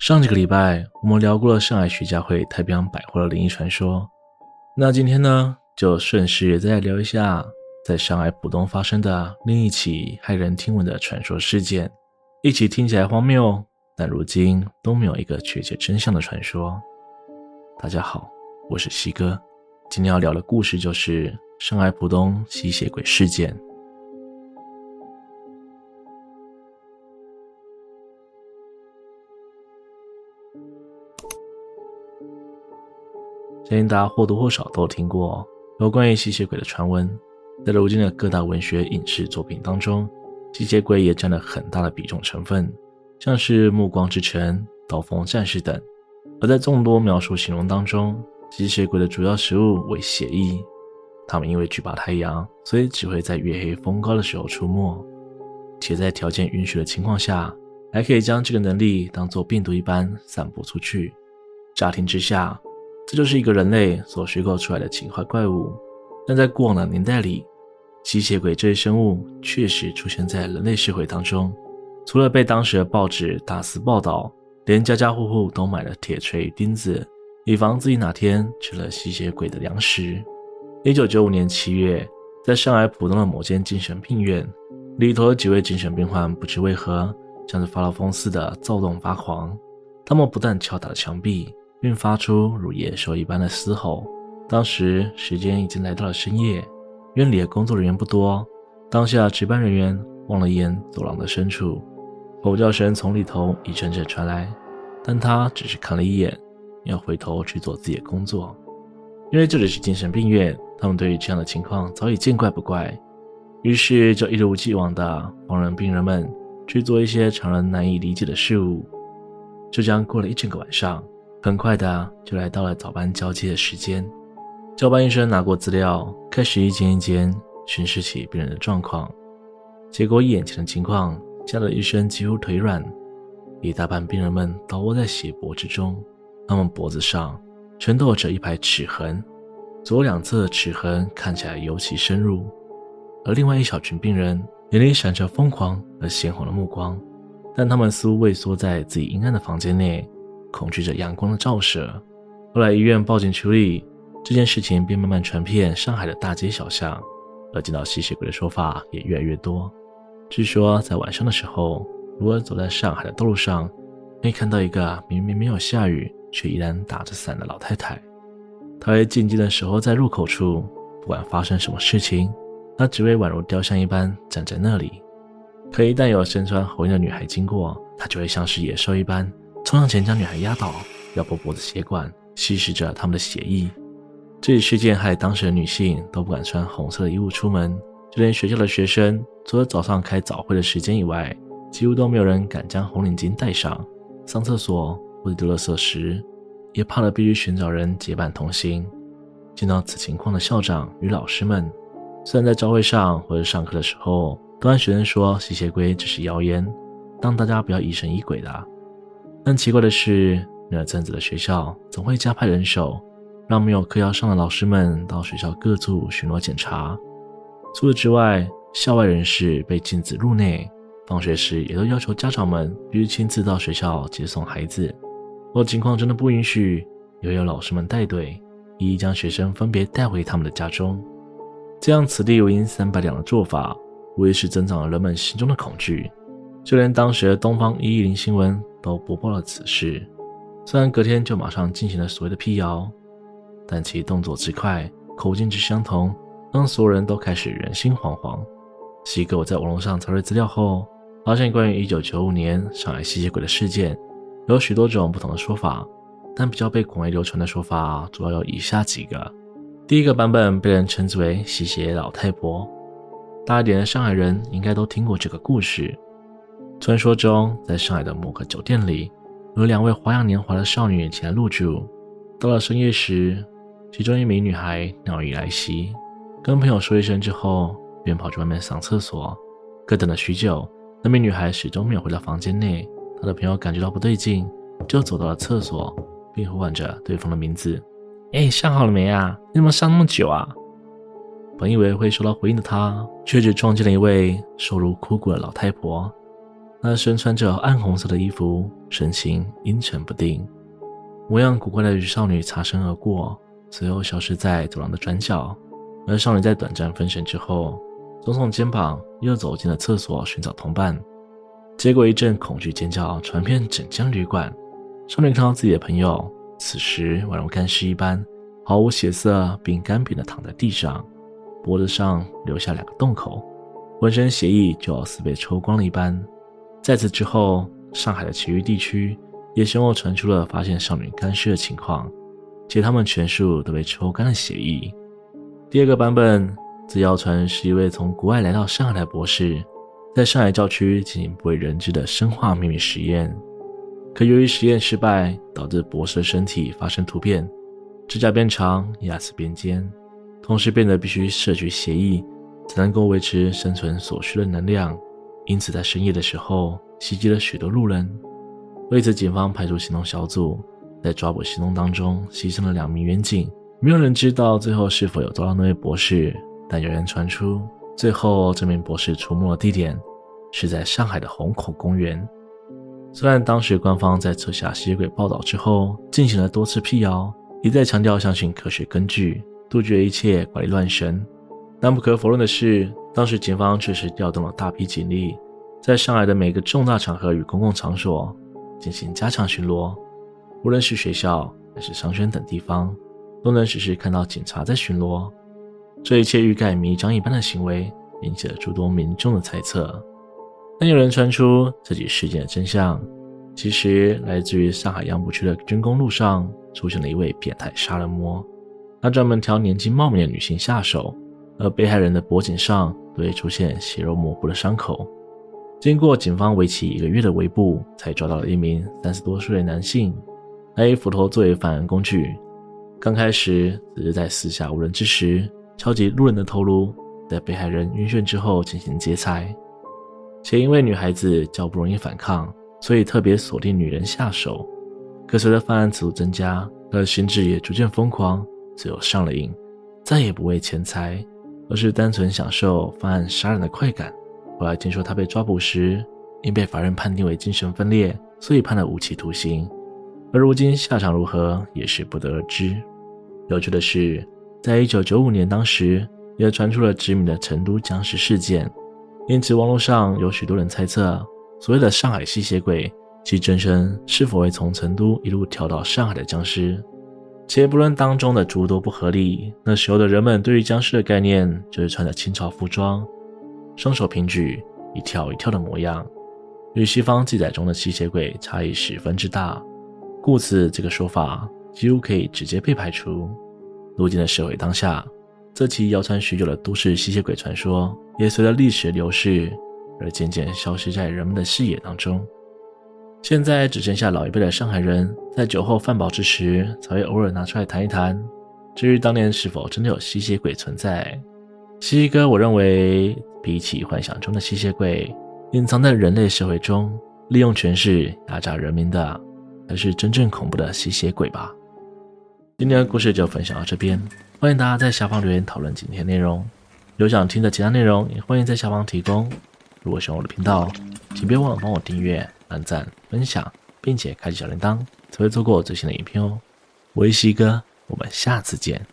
上几个礼拜，我们聊过了上海徐家汇太平洋百货的灵异传说。那今天呢，就顺势再聊一下在上海浦东发生的另一起骇人听闻的传说事件，一起听起来荒谬，但如今都没有一个确切真相的传说。大家好，我是西哥，今天要聊的故事就是上海浦东吸血鬼事件。相信大家或多或少都听过有关于吸血鬼的传闻，在如今的各大文学影视作品当中，吸血鬼也占了很大的比重成分，像是《暮光之城》《刀锋战士》等。而在众多描述形容当中，吸血鬼的主要食物为血液，他们因为惧怕太阳，所以只会在月黑风高的时候出没，且在条件允许的情况下，还可以将这个能力当作病毒一般散播出去。乍听之下，这就是一个人类所虚构出来的奇幻怪物，但在过往的年代里，吸血鬼这一生物确实出现在人类社会当中。除了被当时的报纸大肆报道，连家家户户都买了铁锤、钉子，以防自己哪天吃了吸血鬼的粮食。一九九五年七月，在上海浦东的某间精神病院里头，的几位精神病患不知为何，像是发了疯似的躁动发狂，他们不但敲打了墙壁。并发出如野兽一般的嘶吼。当时时间已经来到了深夜，院里的工作人员不多。当下值班人员望了一眼走廊的深处，吼叫声从里头一阵阵传来，但他只是看了一眼，要回头去做自己的工作。因为这里是精神病院，他们对于这样的情况早已见怪不怪，于是就一如既往的放任病人们去做一些常人难以理解的事物。就这样过了一整个晚上。很快的就来到了早班交接的时间，交班医生拿过资料，开始一间一间巡视起病人的状况。结果眼前的情况吓得医生几乎腿软，一大半病人们倒卧在血泊之中，他们脖子上全都有着一排齿痕，左两侧的齿痕看起来尤其深入，而另外一小群病人眼里闪着疯狂而鲜红的目光，但他们似乎畏缩在自己阴暗的房间内。恐惧着阳光的照射。后来医院报警处理这件事情，便慢慢传遍上海的大街小巷，而见到吸血鬼的说法也越来越多。据说在晚上的时候，如果走在上海的道路上，可以看到一个明明没有下雨，却依然打着伞的老太太。她会静静的守候在入口处，不管发生什么事情，她只会宛如雕像一般站在那里。可一旦有身穿红衣的女孩经过，她就会像是野兽一般。冲上前将女孩压倒，咬破脖子血管，吸食着他们的血液。这一事件害当时的女性都不敢穿红色的衣物出门，就连学校的学生，除了早上开早会的时间以外，几乎都没有人敢将红领巾戴上。上厕所或者丢垃圾时，也怕了，必须寻找人结伴同行。见到此情况的校长与老师们，虽然在朝会上或者上课的时候，都让学生说吸血鬼只是谣言，让大家不要疑神疑鬼的。但奇怪的是，那阵子的学校总会加派人手，让没有课要上的老师们到学校各处巡逻检查。除此之外，校外人士被禁止入内，放学时也都要求家长们必须亲自到学校接送孩子。若情况真的不允许，也有老师们带队，一一将学生分别带回他们的家中。这样此地无银三百两的做法，无疑是增长了人们心中的恐惧。就连当时的《东方一一零》新闻都播报了此事，虽然隔天就马上进行了所谓的辟谣，但其动作之快、口径之相同，让所有人都开始人心惶惶。西哥我在网络上查阅资料后，发现关于1995年上海吸血鬼的事件，有许多种不同的说法，但比较被广为流传的说法主要有以下几个。第一个版本被人称之为“吸血老太婆”，大一点的上海人应该都听过这个故事。传说中，在上海的某个酒店里，有两位花样年华的少女前来入住。到了深夜时，其中一名女孩鸟意来袭，跟朋友说一声之后，便跑去外面上厕所。可等了许久，那名女孩始终没有回到房间内。她的朋友感觉到不对劲，就走到了厕所，并呼唤着对方的名字：“哎，上好了没啊？你怎么上那么久啊？”本以为会收到回应的她，却只撞见了一位瘦如枯骨的老太婆。那身穿着暗红色的衣服，神情阴沉不定，模样古怪的与少女擦身而过，随后消失在走廊的转角。而少女在短暂分神之后，耸耸肩膀，又走进了厕所寻找同伴。结果一阵恐惧尖叫传遍整间旅馆。少女看到自己的朋友，此时宛如干尸一般，毫无血色，并干瘪的躺在地上，脖子上留下两个洞口，浑身血液就好似被抽光了一般。在此之后，上海的其余地区也先后传出了发现少女干尸的情况，且他们全数都被抽干了血液。第二个版本则谣传是一位从国外来到上海的博士。在上海郊区进行不为人知的生化秘密实验，可由于实验失败，导致博士的身体发生突变，指甲变长，牙齿变尖，同时变得必须摄取血液才能够维持生存所需的能量。因此，在深夜的时候袭击了许多路人。为此，警方派出行动小组，在抓捕行动当中牺牲了两名远警。没有人知道最后是否有抓到那位博士，但有人传出。最后，这名博士出没的地点是在上海的虹口公园。虽然当时官方在撤下吸血鬼报道之后，进行了多次辟谣，一再强调相信科学根据，杜绝一切怪力乱神，但不可否认的是，当时警方确实调动了大批警力，在上海的每个重大场合与公共场所进行加强巡逻，无论是学校还是商圈等地方，都能时时看到警察在巡逻。这一切欲盖弥彰一般的行为，引起了诸多民众的猜测。但有人传出这起事件的真相，其实来自于上海杨浦区的军工路上出现了一位变态杀人魔，他专门挑年轻貌美的女性下手，而被害人的脖颈上都会出现血肉模糊的伤口。经过警方为期一个月的围捕，才抓到了一名三十多岁的男性，他以斧头作为犯案工具。刚开始只是在四下无人之时。敲击路人的头颅，在被害人晕眩之后进行劫财，且因为女孩子较不容易反抗，所以特别锁定女人下手。可随着犯案次数增加，他的心智也逐渐疯狂，最后上了瘾，再也不为钱财，而是单纯享受犯案杀人的快感。后来听说他被抓捕时，因被法院判定为精神分裂，所以判了无期徒刑。而如今下场如何，也是不得而知。有趣的是。在一九九五年，当时也传出了知名的成都僵尸事件，因此网络上有许多人猜测，所谓的上海吸血鬼其真身是否会从成都一路跳到上海的僵尸。且不论当中的诸多不合理，那时候的人们对于僵尸的概念就是穿着清朝服装，双手平举，一跳一跳的模样，与西方记载中的吸血鬼差异十分之大，故此这个说法几乎可以直接被排除。如今的社会当下，这起谣传许久的都市吸血鬼传说，也随着历史流逝而渐渐消失在人们的视野当中。现在只剩下老一辈的上海人，在酒后饭饱之时，才会偶尔拿出来谈一谈。至于当年是否真的有吸血鬼存在，西西哥，我认为比起幻想中的吸血鬼，隐藏在人类社会中，利用权势压榨人民的，才是真正恐怖的吸血鬼吧。今天的故事就分享到这边，欢迎大家在下方留言讨论今天内容。有想听的其他内容，也欢迎在下方提供。如果喜欢我的频道，请别忘了帮我订阅、按赞、分享，并且开启小铃铛，才会错过最新的影片哦。我是西哥，我们下次见。